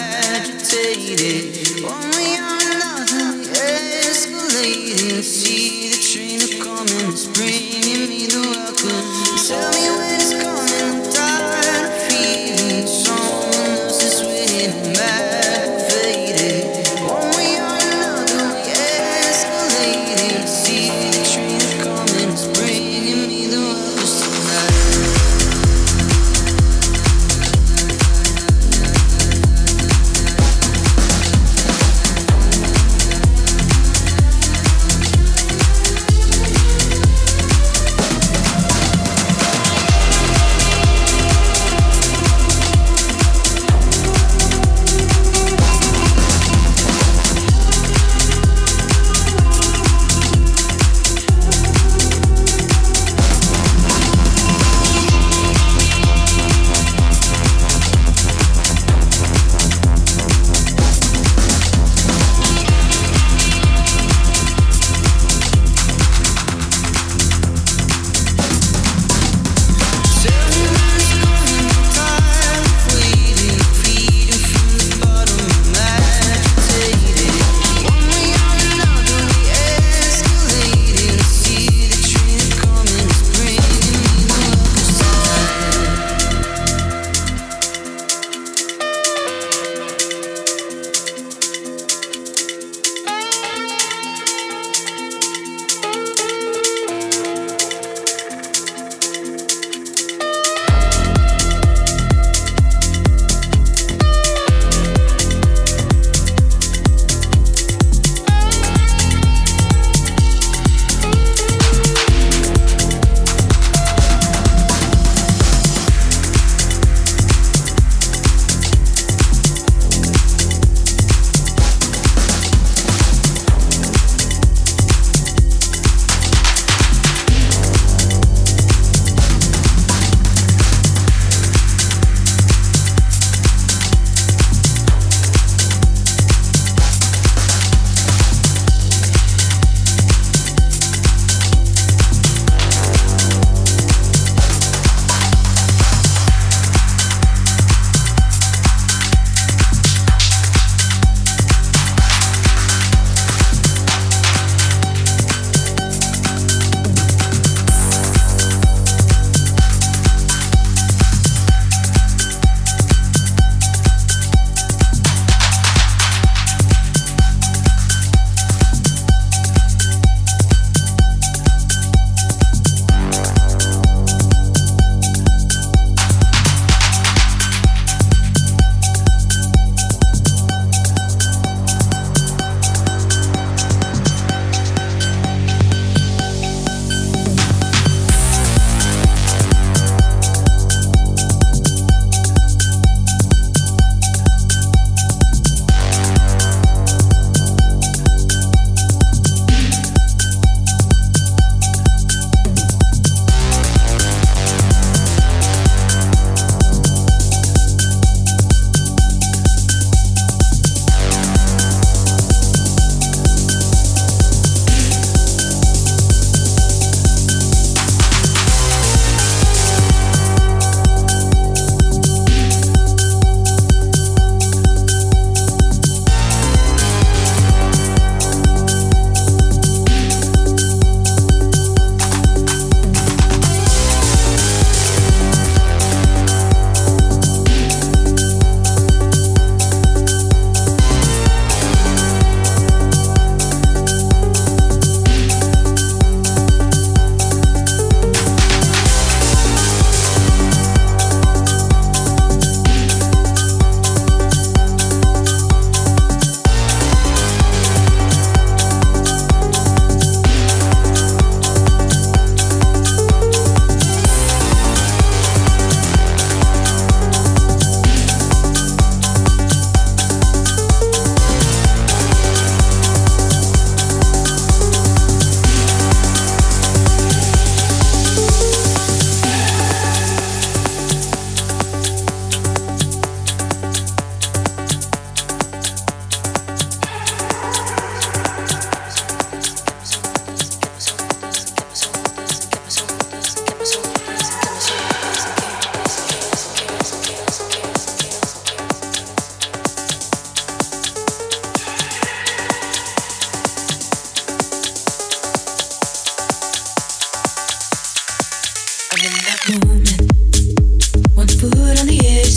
agitated. Only on nothing escalating. See the train of coming, it's bringing me the welcome.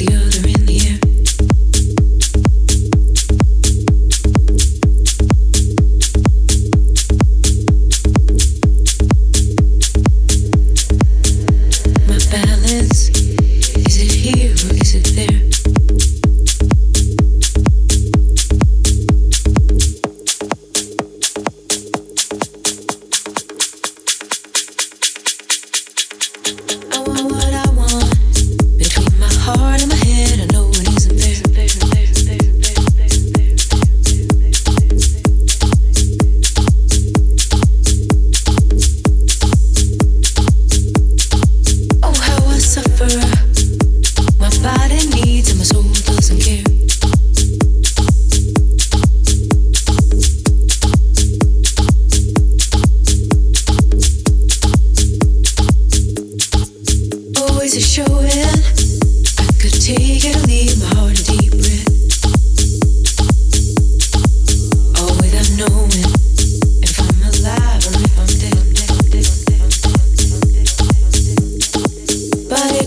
The other